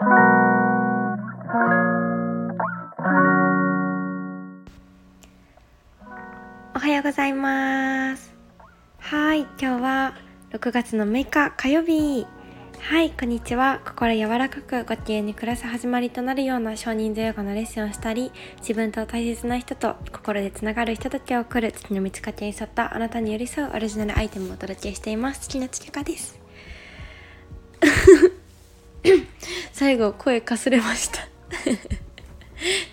おはようございます。はい今日は6月の6日火曜日。はいこんにちは。心柔らかくご機嫌に暮らす始まりとなるような少人数ヨガのレッスンをしたり自分と大切な人と心でつながる人たちを送る月の満ち欠けに沿ったあなたに寄り添うオリジナルアイテムをお届けしています。月のつきかです。最後声かすれました。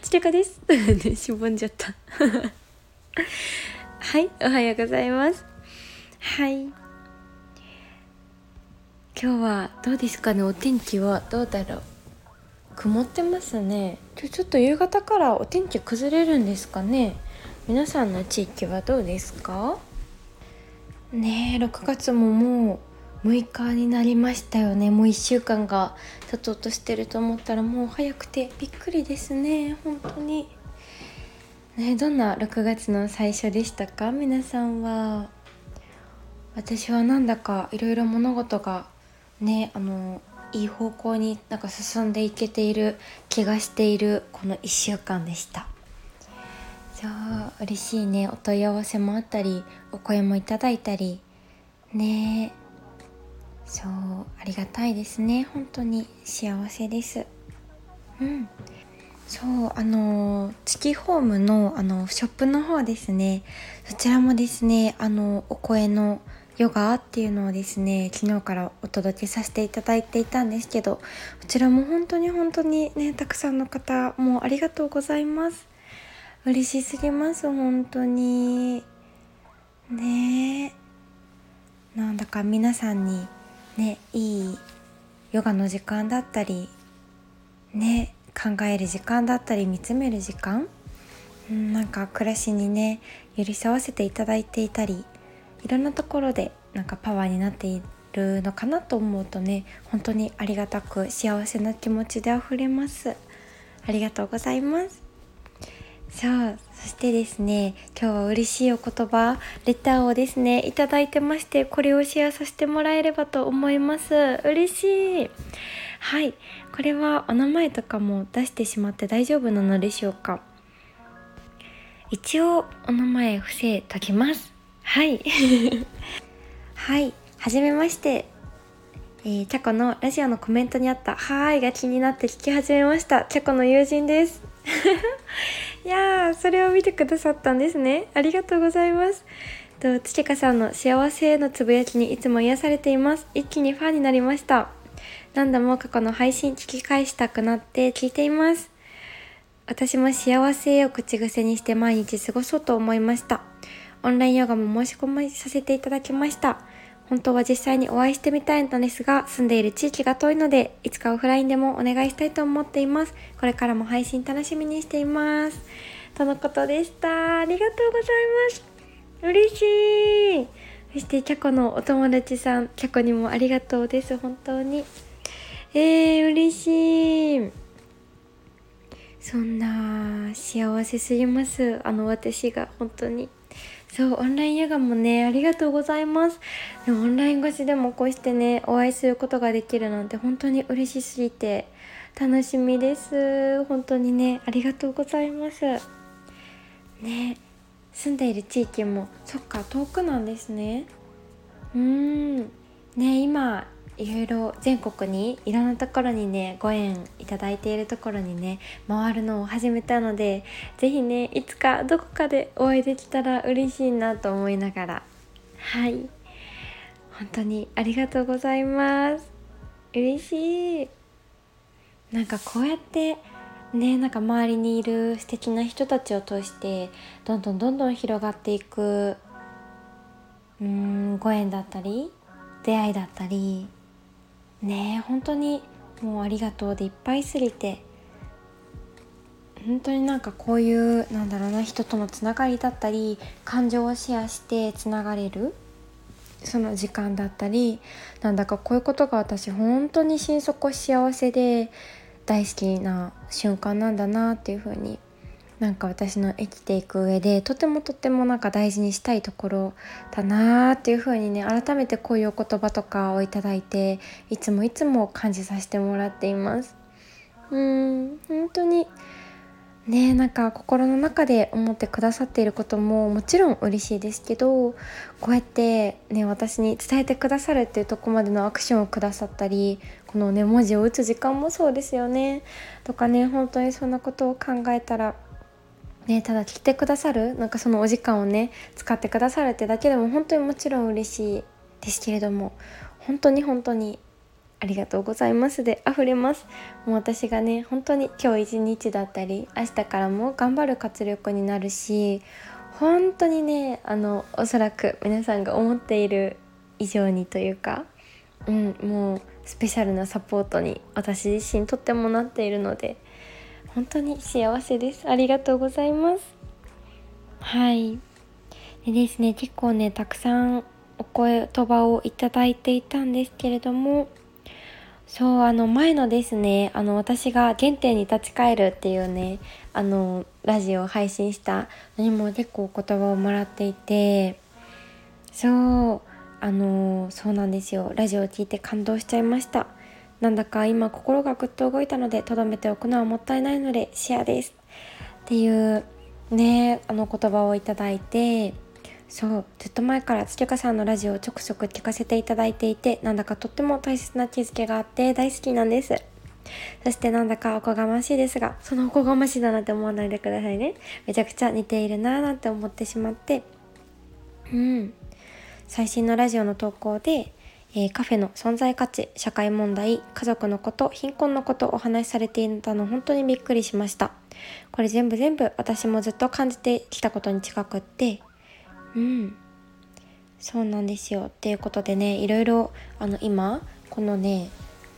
つきかです。しぼんじゃった。はいおはようございます。はい。今日はどうですかね？お天気はどうだろう？曇ってますね。今日ちょっと夕方からお天気崩れるんですかね？皆さんの地域はどうですか？ねえ6月ももう6日になりましたよね。もう1週間が経とうとしてると思ったらもう早くてびっくりですね。本当に。ねどんな6月の最初でしたか？皆さんは。私はなんだかいろいろ物事がねあのいい方向になんか進んでいけている気がしているこの1週間でした。そう嬉しいね。お問い合わせもあったりお声もいただいたり。ね。えそうありがたいですね。本当に幸せです。うん。そうあの月ホームのあのショップの方ですね。そちらもですねあのお声のヨガっていうのをですね昨日からお届けさせていただいていたんですけどこちらも本当に本当にねたくさんの方もうありがとうございます。嬉しすぎます本当に。ね。なんだか皆さんにねいいヨガの時間だったりね考える時間だったり見つめる時間、うん、なんか暮らしにね寄り添わせていただいていたりいろんなところでなんかパワーになっているのかなと思うとね本当にありがたく幸せな気持ちであふれます。ありがとうございます。そうそしてですね今日は嬉しいお言葉レターをですねいただいてましてこれをシェアさせてもらえればと思います。嬉しい。はい。これはお名前とかも出してしまって大丈夫なのでしょうか。一応お名前伏せときます。はい。はい。はじめまして。えー、チャコのラジオのコメントにあった「はーい」が気になって聞き始めました。チャコの友人です。いやーそれを見てくださったんですね。ありがとうございます。とつちかさんの幸せへのつぶやきにいつも癒されています。一気にファンになりました。何度も過去の配信聞き返したくなって聞いています。私も幸せを口癖にして毎日過ごそうと思いました。オンラインヨガも申し込みさせていただきました。本当は実際にお会いしてみたいのですが、住んでいる地域が遠いので、いつかオフラインでもお願いしたいと思っています。これからも配信楽しみにしています。とのことでした。ありがとうございます。嬉しい。そして、キャコのお友達さん、キャコにもありがとうです。本当に。えー、嬉しい。そんな幸せすぎます。あの私が本当に。そうオンラインヨガもねありがとうございます。でもオンライン越しでもこうしてねお会いすることができるなんて本当に嬉しすぎて楽しみです。本当にねありがとうございます。ね住んでいる地域もそっか遠くなんですね。うーん。ね今いろいろ全国にいろんなところにねご縁いただいているところにね回るのを始めたので是非ねいつかどこかでお会いできたら嬉しいなと思いながら。はい。本当にありがとうございます。嬉しい。なんかこうやってねなんか周りにいる素敵な人たちを通してどんどんどんどん広がっていくうんご縁だったり出会いだったりね本当にもうありがとうでいっぱいすぎて。本当になんかこういうなんだろうな人とのつながりだったり感情をシェアしてつながれるその時間だったりなんだかこういうことが私本当に心底幸せで大好きな瞬間なんだなっていう風になんか私の生きていく上でとてもとてもなんか大事にしたいところだなっていう風にね改めてこういうお言葉とかをいただいていつもいつも感じさせてもらっています。うーん本当にねなんか心の中で思ってくださっていることももちろん嬉しいですけどこうやってね私に伝えてくださるっていうとこまでのアクションをくださったりこのね文字を打つ時間もそうですよねとかね本当にそんなことを考えたらね、ただ聞いてくださるなんかそのお時間をね使ってくださるってだけでも本当にもちろん嬉しいですけれども本当に本当にありがとうございますで溢れます。もう私がね本当に今日一日だったり明日からも頑張る活力になるし本当にねあのおそらく皆さんが思っている以上にというか、うん、もうスペシャルなサポートに私自身とってもなっているので本当に幸せです。ありがとうございます。はい。でですね結構ねたくさんお声言葉をいただいていたんですけれども。そうあの前のですねあの私が原点に立ち返るっていうねあのラジオを配信したのにも結構お言葉をもらっていて。そうあのそうなんですよ。ラジオを聞いて感動しちゃいました。なんだか今心がぐっと動いたのでとどめておくのはもったいないのでシェアです。っていうねあの言葉をいただいてそうずっと前からつきかさんのラジオをちょくちょく聞かせていただいていてなんだかとっても大切な気づけがあって大好きなんです。そしてなんだかおこがましいですがそのおこがましいだなって思わないでくださいね。めちゃくちゃ似ているなーなんて思ってしまって。うん。最新のラジオの投稿でえー、カフェの存在価値社会問題家族のこと貧困のことお話しされていたの本当にびっくりしました。これ全部全部私もずっと感じてきたことに近くってうんそうなんですよ。っていうことでねいろいろあの今このね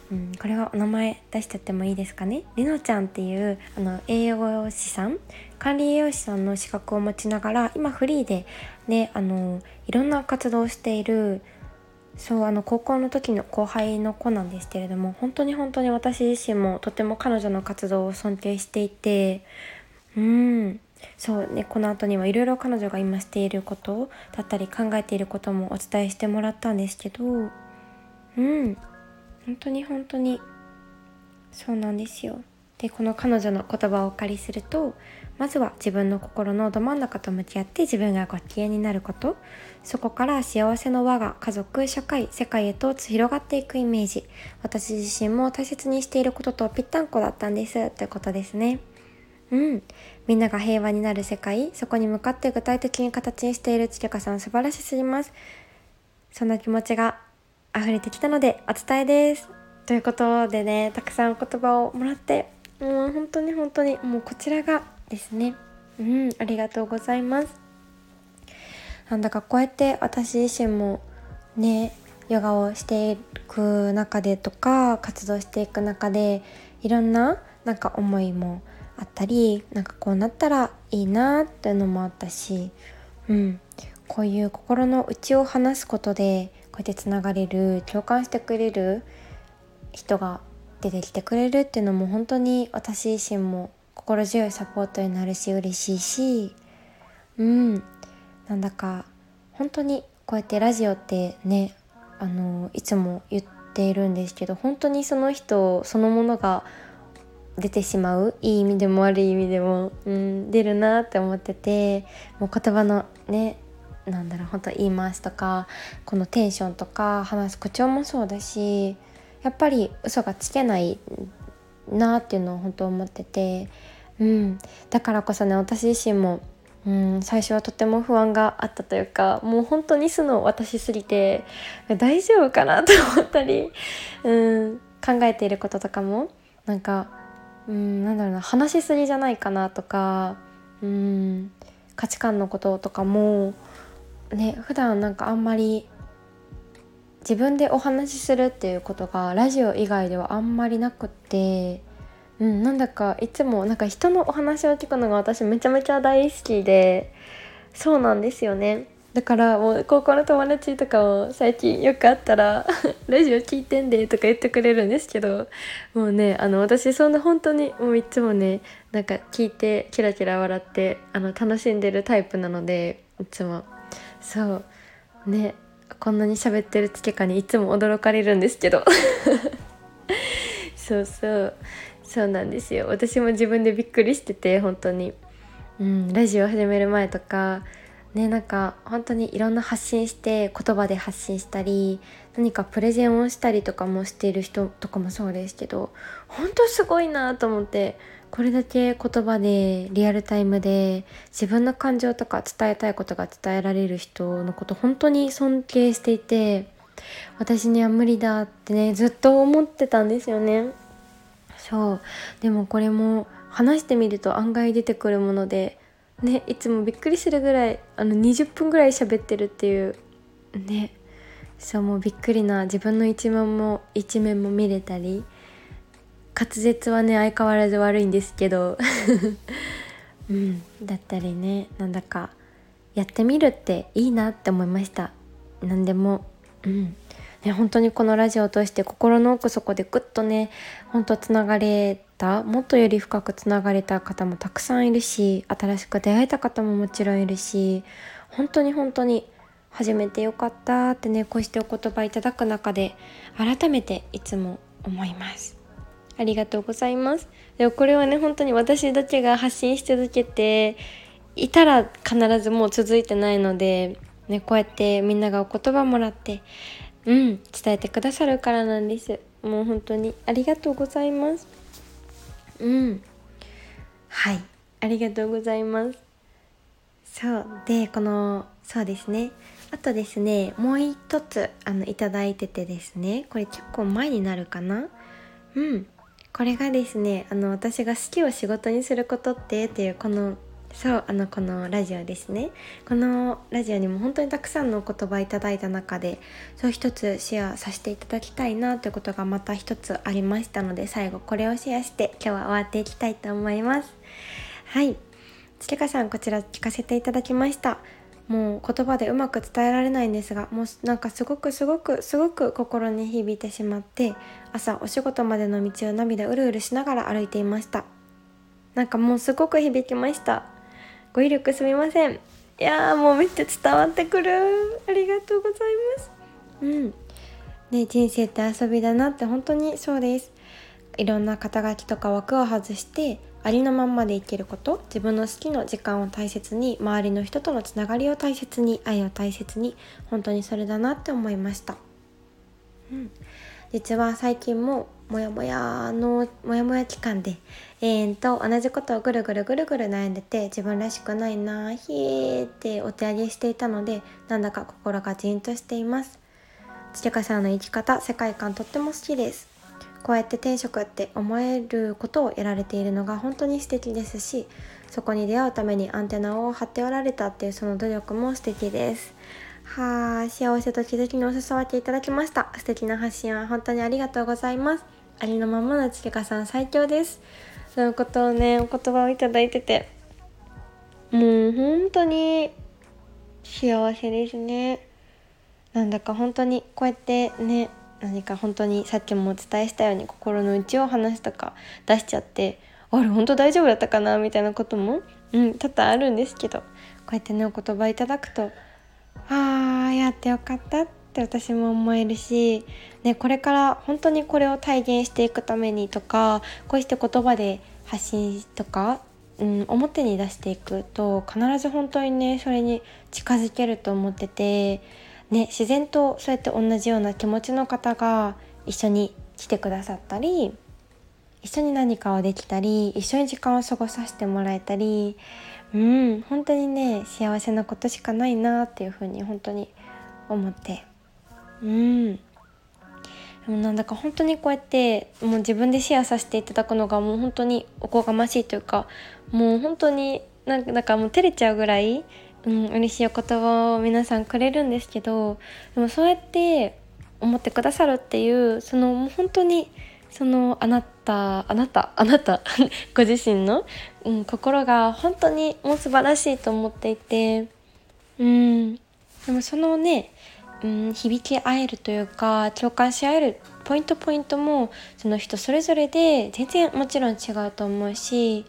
うん、これはお名前出しちゃってもいいですかね。りのちゃんっていうあの栄養士さん管理栄養士さんの資格を持ちながら今フリーでねあのいろんな活動をしているそうあの高校の時の後輩の子なんですけれども本当に本当に私自身もとても彼女の活動を尊敬していてうんそうねこの後にはいろいろ彼女が今していることだったり考えていることもお伝えしてもらったんですけどうん本当に本当にそうなんですよ。でこの彼女の言葉をお借りするとまずは自分の心のど真ん中と向き合って自分がご機嫌になること。そこから幸せの輪が家族社会世界へと広がっていくイメージ。私自身も大切にしていることとぴったんこだったんです。ということですね。うん。みんなが平和になる世界。そこに向かって具体的に形にしているちけかさん素晴らしすぎます。そんな気持ちが溢れてきたのでお伝えです。ということでねたくさんお言葉をもらってもう本当に本当にもうこちらがですね。うんありがとうございます。なんだかこうやって私自身もねヨガをしていく中でとか活動していく中でいろんななんか思いもあったりなんかこうなったらいいなっていうのもあったし、うん、こういう心の内を話すことでこうやってつながれる共感してくれる人が出てきてくれるっていうのも本当に私自身も心強いサポートになるし嬉しいしうん。なんだか本当にこうやってラジオってねあのいつも言っているんですけど本当にその人そのものが出てしまういい意味でも悪い意味でも、うん、出るなって思っててもう言葉のねなんだろう本当言い回しとかこのテンションとか話す口調もそうだしやっぱり嘘がつけないなっていうのを本当思ってて、うん、だからこそね私自身も、うん、最初はとても不安があったというかもう本当に素の私すぎて大丈夫かなと思ったり、うん、考えていることとかもなんか、うん、なんだろうな話しすぎじゃないかなとか、うん、価値観のこととかもね普段なんかあんまり自分でお話しするっていうことがラジオ以外ではあんまりなくって、うん、なんだかいつもなんか人のお話を聞くのが私めちゃめちゃ大好きでそうなんですよね。だからもう高校の友達とかも最近よく会ったら「ラジオ聞いてんで」とか言ってくれるんですけどもうねあの私そんな本当にもういつもねなんか聞いてキラキラ笑ってあの楽しんでるタイプなのでいつも。そう。ねこんなに喋ってるつけかにいつも驚かれるんですけど。そうそう。そうなんですよ。私も自分でびっくりしてて本当に。うんラジオ始める前とかねなんか本当にいろんな発信して言葉で発信したり何かプレゼンをしたりとかもしている人とかもそうですけど本当すごいなと思ってこれだけ言葉でリアルタイムで自分の感情とか伝えたいことが伝えられる人のこと本当に尊敬していて私には無理だってねずっと思ってたんですよね。そう。でもこれも話してみると案外出てくるものでねいつもびっくりするぐらいあの20分ぐらい喋ってるっていうね。そうもうびっくりな自分の一面も一面も見れたり滑舌はね相変わらず悪いんですけど。うんだったりねなんだかやってみるっていいなって思いました。何でも。うん。ね、本当にこのラジオを通して心の奥底でぐっとね本当つながれたもっとより深くつながれた方もたくさんいるし新しく出会えた方ももちろんいるし本当に本当に初めてよかったってねこうしてお言葉いただく中で改めていつも思います。ありがとうございます。でこれはね本当に私だけが発信し続けていたら必ずもう続いてないのでね、こうやってみんながお言葉もらってうん伝えてくださるからなんです。もう本当にありがとうございます。うん。はいありがとうございます。そうでこのそうですね。あとですねもう一つあのいただいててですねこれ結構前になるかな。うん。これがですねあの私が好きを仕事にすることってっていうこのそうあのこのラジオですね。このラジオにも本当にたくさんのお言葉いただいた中でそう一つシェアさせていただきたいなということがまた一つありましたので最後これをシェアして今日は終わっていきたいと思います。はい。つけかさんこちら聞かせていただきました。もう言葉でうまく伝えられないんですがもうなんかすごくすごくすごく心に響いてしまって朝お仕事までの道を涙うるうるしながら歩いていました。なんかもうすごく響きました。語彙力すみません。いやもうめっちゃ伝わってくる。ありがとうございます。うん。ね人生って遊びだなって本当にそうです。いろんな肩書きとか枠を外してありのままで生きること。自分の好きな時間を大切に周りの人とのつながりを大切に愛を大切に。本当にそれだなって思いました、うん、実は最近もモヤモヤのモヤモヤ期間で永遠と同じことをぐるぐるぐるぐる悩んでて自分らしくないなひーってお手上げしていたのでなんだか心がじんとしています。つかさんの生き方世界観とっても好きです。こうやって転職って思えることをやられているのが本当に素敵ですしそこに出会うためにアンテナを張っておられたっていうその努力も素敵です。はあ幸せと気づきにお誘わっていただきました。素敵な発信は本当にありがとうございます。ありのままのつかさん最強です。そういうことをねお言葉をいただいててもう本当に幸せですね。なんだか本当にこうやってね何か本当にさっきもお伝えしたように心の内を話すとか出しちゃってあれ本当大丈夫だったかなみたいなこともうん多々あるんですけどこうやってねお言葉いただくとああやってよかったって私も思えるし、ね、これから本当にこれを体現していくためにとかこうして言葉で発信とか、うん、表に出していくと必ず本当にねそれに近づけると思ってて、ね、自然とそうやって同じような気持ちの方が一緒に来てくださったり一緒に何かをできたり一緒に時間を過ごさせてもらえたりうん本当にね幸せなことしかないなっていうふうに本当に思って。うん。でもなんだか本当にこうやってもう自分でシェアさせていただくのがもう本当におこがましいというかもう本当になんだかもう照れちゃうぐらい、うん、嬉しいお言葉を皆さんくれるんですけどでもそうやって思ってくださるっていうそのもう本当にそのあなたあなた あなたご自身の、うん、心が本当にもう素晴らしいと思っていてうん。でもそのねうん、響き合えるというか共感し合えるポイントポイントもその人それぞれで全然もちろん違うと思うし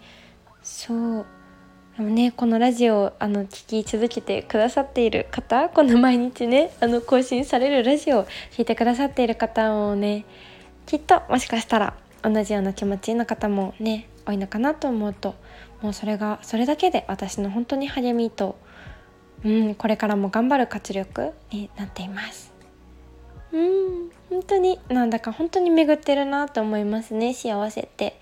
そう。でもねこのラジオあの聞き続けてくださっている方この毎日ねあの更新されるラジオを聞いてくださっている方もねきっともしかしたら同じような気持ちの方もね多いのかなと思うともうそれがそれだけで私の本当に励みと、うん、これからも頑張る活力になっています。うん本当になんだか本当に巡ってるなと思いますね幸せって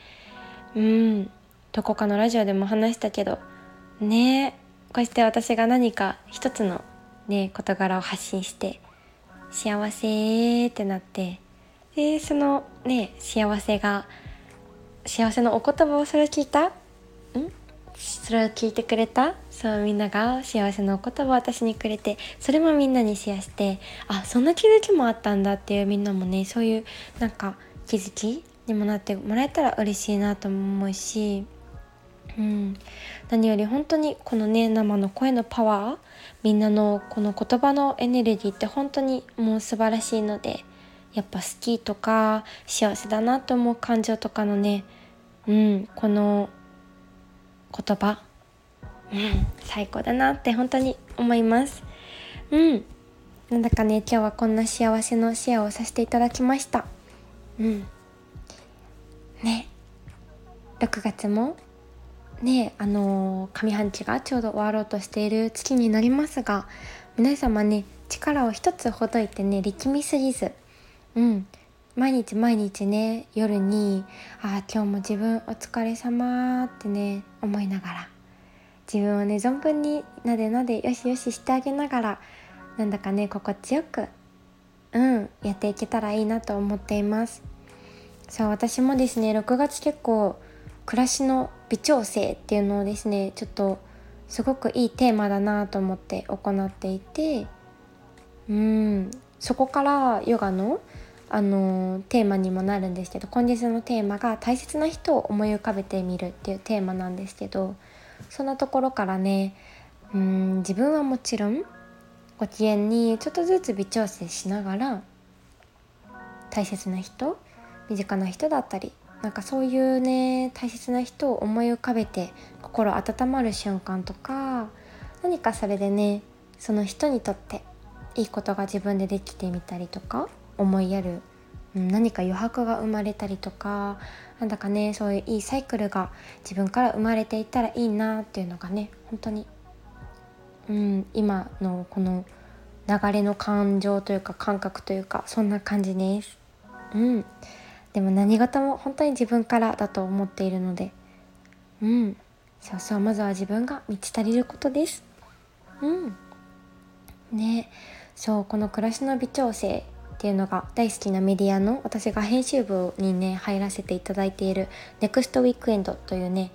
うんどこかのラジオでも話したけどねこうして私が何か一つのね事柄を発信して幸せってなってでそのね幸せが幸せのお言葉をそれ聞いた？ん？それを聞いてくれた？そうみんなが幸せのお言葉を私にくれてそれもみんなにシェアしてあそんな気づきもあったんだっていうみんなもねそういうなんか気づきにもなってもらえたら嬉しいなと思うし、うん、何より本当にこのね生の声のパワーみんなのこの言葉のエネルギーって本当にもう素晴らしいのでやっぱ好きとか幸せだなと思う感情とかのね、うん、この言葉、うん、最高だなって本当に思います。うん。なんだかね、今日はこんな幸せのシェアをさせていただきました。うん。ね。6月も、ね、あのー、上半期がちょうど終わろうとしている月になりますが、皆様ね、力を一つほどいてね、力みすぎず、うん、毎日毎日ね夜に「ああ今日も自分お疲れ様ってね思いながら自分をね存分になでなでよしよししてあげながらなんだかね心地よくうんやっていけたらいいなと思っています。そう私もですね6月結構暮らしの微調整っていうのをですねちょっとすごくいいテーマだなと思って行っていてうんそこからヨガのあのテーマにもなるんですけど今月のテーマが「大切な人を思い浮かべてみる」っていうテーマなんですけどそんなところからねうん自分はもちろんご機嫌にちょっとずつ微調整しながら大切な人身近な人だったりなんかそういうね大切な人を思い浮かべて心温まる瞬間とか何かそれでねその人にとっていいことが自分でできてみたりとか思いやる、うん、何か余白が生まれたりとかなんだかねそういういいサイクルが自分から生まれていったらいいなっていうのがね本当に、うん、今のこの流れの感情というか感覚というかそんな感じです。うん、でも何事も本当に自分からだと思っているのでうんそうそうまずは自分が満ち足りることです。うんねそうこの暮らしの微調整っていうのが大好きなメディアの私が編集部にね入らせていただいている NEXT ウィークエンドというね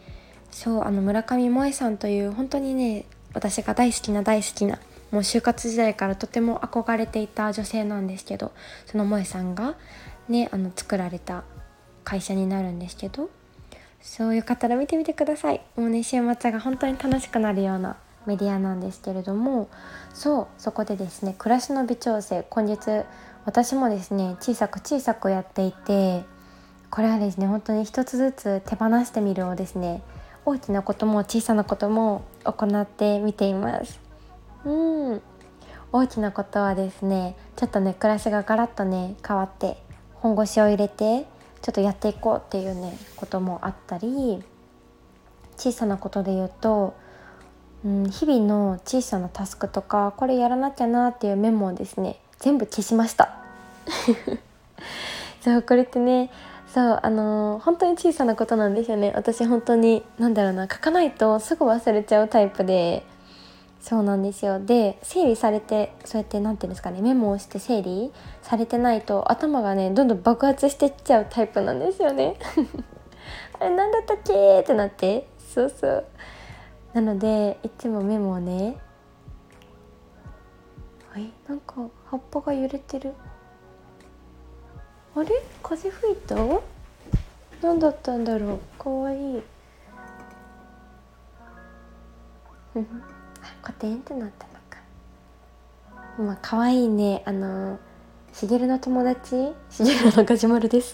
そうあの村上萌さんという本当にね私が大好きな大好きなもう就活時代からとても憧れていた女性なんですけどその萌さんがねあの作られた会社になるんですけどそうよかったら見てみてください。もうね週末が本当に楽しくなるようなメディアなんですけれどもそうそこでですね暮らしの微調整今月私もですね小さく小さくやっていてこれはですね本当に一つずつ手放してみるをですね大きなことも小さなことも行ってみています。うん。大きなことはですねちょっとね暮らしがガラッとね変わって本腰を入れてちょっとやっていこうっていうねこともあったり小さなことで言うと、うん、日々の小さなタスクとかこれやらなきゃなっていうメモをですね全部消しました。そうこれってねそうあのー、本当に小さなことなんですよね。私本当に何だろうな書かないとすぐ忘れちゃうタイプで。そうなんですよ。で整理されてそうやって何て言うんですかねメモをして整理されてないと頭がねどんどん爆発していっちゃうタイプなんですよね。あれ何だったっけってなって。そうそう。なのでいつもメモをねはい。なんか葉っぱが揺れてる。あれ？風吹いた？何だったんだろう？かわいい。コテンってなったのか。今かわいいね。あのしげるの友達？しげるのガジュマルです。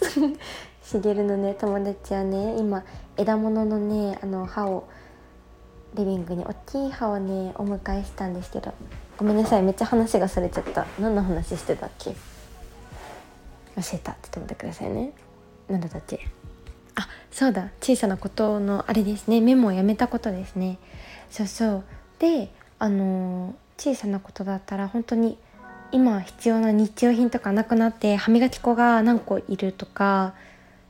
しげるのね友達はね今枝物のねあの葉をリビングに大きい葉をねお迎えしたんですけど。ごめんなさいめっちゃ話がそれちゃった。何の話してたっけ？教えた。ちょって言ってくださいね。何だったっけ？あそうだ。小さなことのあれですね。メモをやめたことですね。そうそう。であの小さなことだったら本当に今必要な日用品とかなくなって歯磨き粉が何個いるとか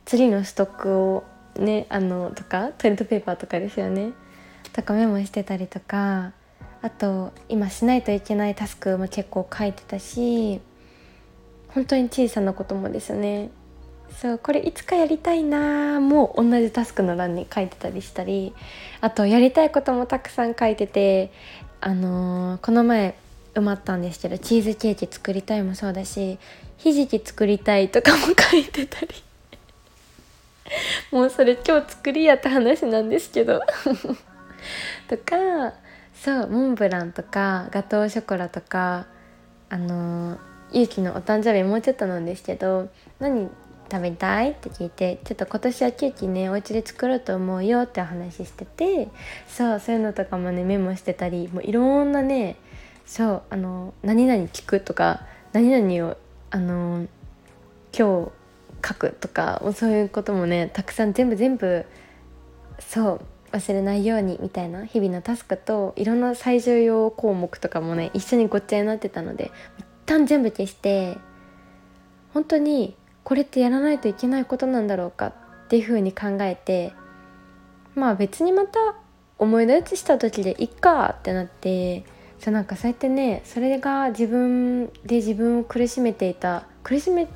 ツリーのストックをねあのとかトイレットペーパーとかですよね。とかメモしてたりとか。あと今しないといけないタスクも結構書いてたし本当に小さなこともですね。そうこれいつかやりたいなもう同じタスクの欄に書いてたりしたりあとやりたいこともたくさん書いててあのー、この前埋まったんですけどチーズケーキ作りたいもそうだしひじき作りたいとかも書いてたり。もうそれ今日作りやって話なんですけど。とかそうモンブランとかガトーショコラとかあのー、ゆうきのお誕生日もうちょっとなんですけど何食べたい？って聞いてちょっと今年はケーキねお家で作ろうと思うよってお話しててそうそういうのとかもねメモしてたりもういろんなねそうあの何々聞く？とか何々をあの今日書く？とかそういうこともねたくさん全部全部そう忘れないようにみたいな日々のタスクといろんな最重要項目とかもね一緒にごっちゃになってたので一旦全部消して本当にこれってやらないといけないことなんだろうかっていうふうに考えてまあ別にまた思い出した時でいっかってなってそうなんかそうやってねそれが自分で自分を苦しめていた苦しめ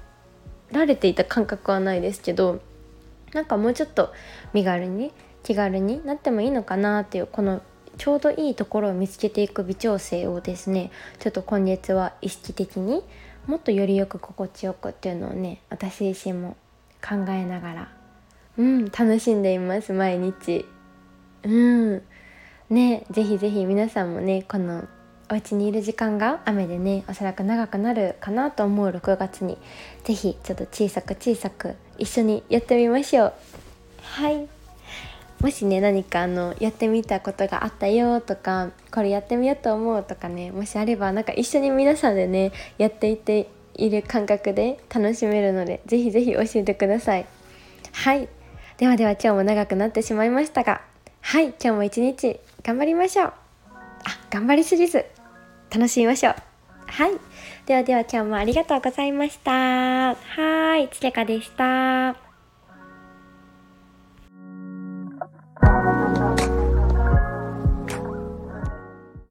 られていた感覚はないですけどなんかもうちょっと身軽に気軽になってもいいのかなっていうこのちょうどいいところを見つけていく微調整をですねちょっと今月は意識的にもっとよりよく心地よくっていうのをね私自身も考えながらうん楽しんでいます毎日。うん。ねぜひぜひ皆さんもねこのお家にいる時間が雨でねおそらく長くなるかなと思う6月に。是非ちょっと小さく小さく一緒にやってみましょう。はい。もしね何かあのやってみたことがあったよとかこれやってみようと思うとかねもしあればなんか一緒に皆さんでねやっていっている感覚で楽しめるのでぜひぜひ教えてください。はい。ではでは今日も長くなってしまいましたがはい。今日も一日頑張りましょう。あ頑張りすぎず楽しみましょう。はい。ではでは今日もありがとうございました。はい。つれかでした。